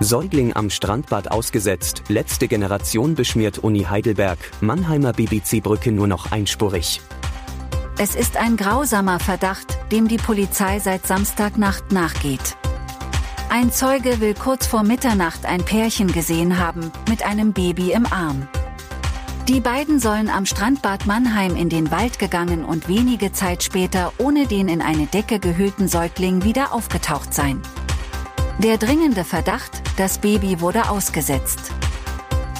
Säugling am Strandbad ausgesetzt, letzte Generation beschmiert Uni Heidelberg, Mannheimer BBC-Brücke nur noch einspurig. Es ist ein grausamer Verdacht, dem die Polizei seit Samstagnacht nachgeht. Ein Zeuge will kurz vor Mitternacht ein Pärchen gesehen haben, mit einem Baby im Arm. Die beiden sollen am Strandbad Mannheim in den Wald gegangen und wenige Zeit später ohne den in eine Decke gehüllten Säugling wieder aufgetaucht sein. Der dringende Verdacht, das Baby wurde ausgesetzt.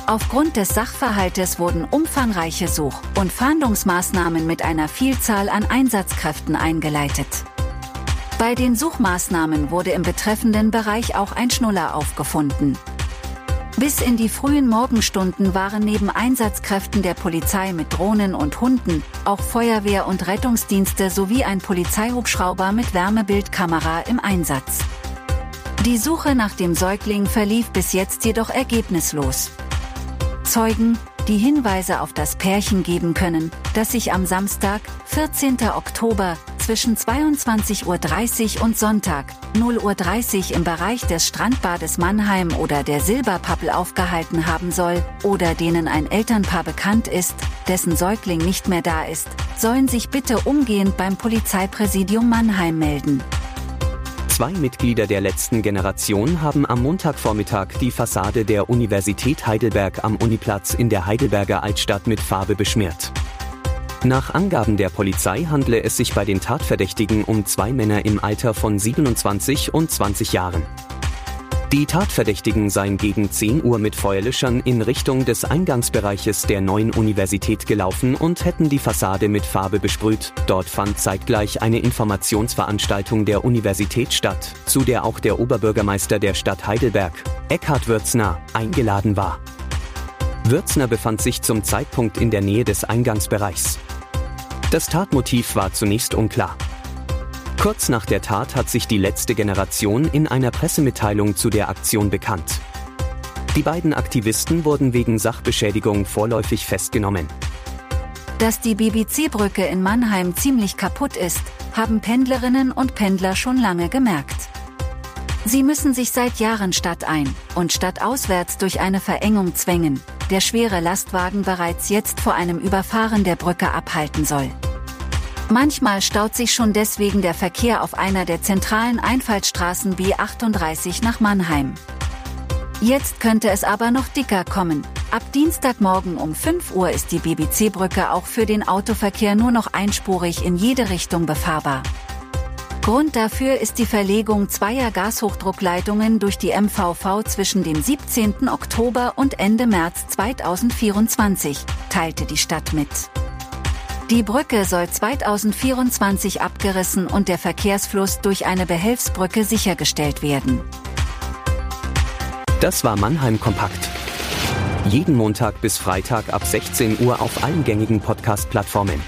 Aufgrund des Sachverhaltes wurden umfangreiche Such- und Fahndungsmaßnahmen mit einer Vielzahl an Einsatzkräften eingeleitet. Bei den Suchmaßnahmen wurde im betreffenden Bereich auch ein Schnuller aufgefunden. Bis in die frühen Morgenstunden waren neben Einsatzkräften der Polizei mit Drohnen und Hunden auch Feuerwehr und Rettungsdienste sowie ein Polizeihubschrauber mit Wärmebildkamera im Einsatz. Die Suche nach dem Säugling verlief bis jetzt jedoch ergebnislos. Zeugen, die Hinweise auf das Pärchen geben können, das sich am Samstag, 14. Oktober, zwischen 22.30 Uhr und Sonntag, 0.30 Uhr im Bereich des Strandbades Mannheim oder der Silberpappel aufgehalten haben soll, oder denen ein Elternpaar bekannt ist, dessen Säugling nicht mehr da ist, sollen sich bitte umgehend beim Polizeipräsidium Mannheim melden. Zwei Mitglieder der letzten Generation haben am Montagvormittag die Fassade der Universität Heidelberg am Uniplatz in der Heidelberger Altstadt mit Farbe beschmiert. Nach Angaben der Polizei handle es sich bei den Tatverdächtigen um zwei Männer im Alter von 27 und 20 Jahren. Die Tatverdächtigen seien gegen 10 Uhr mit Feuerlöschern in Richtung des Eingangsbereiches der neuen Universität gelaufen und hätten die Fassade mit Farbe besprüht. Dort fand zeitgleich eine Informationsveranstaltung der Universität statt, zu der auch der Oberbürgermeister der Stadt Heidelberg, Eckhard Würzner, eingeladen war. Würzner befand sich zum Zeitpunkt in der Nähe des Eingangsbereichs. Das Tatmotiv war zunächst unklar. Kurz nach der Tat hat sich die letzte Generation in einer Pressemitteilung zu der Aktion bekannt. Die beiden Aktivisten wurden wegen Sachbeschädigung vorläufig festgenommen. Dass die BBC-Brücke in Mannheim ziemlich kaputt ist, haben Pendlerinnen und Pendler schon lange gemerkt. Sie müssen sich seit Jahren stadtein und stadtauswärts durch eine Verengung zwängen, der schwere Lastwagen bereits jetzt vor einem Überfahren der Brücke abhalten soll. Manchmal staut sich schon deswegen der Verkehr auf einer der zentralen Einfallstraßen B38 nach Mannheim. Jetzt könnte es aber noch dicker kommen. Ab Dienstagmorgen um 5 Uhr ist die BBC-Brücke auch für den Autoverkehr nur noch einspurig in jede Richtung befahrbar. Grund dafür ist die Verlegung zweier Gashochdruckleitungen durch die MVV zwischen dem 17. Oktober und Ende März 2024, teilte die Stadt mit. Die Brücke soll 2024 abgerissen und der Verkehrsfluss durch eine Behelfsbrücke sichergestellt werden. Das war Mannheim Kompakt. Jeden Montag bis Freitag ab 16 Uhr auf allen gängigen Podcast-Plattformen.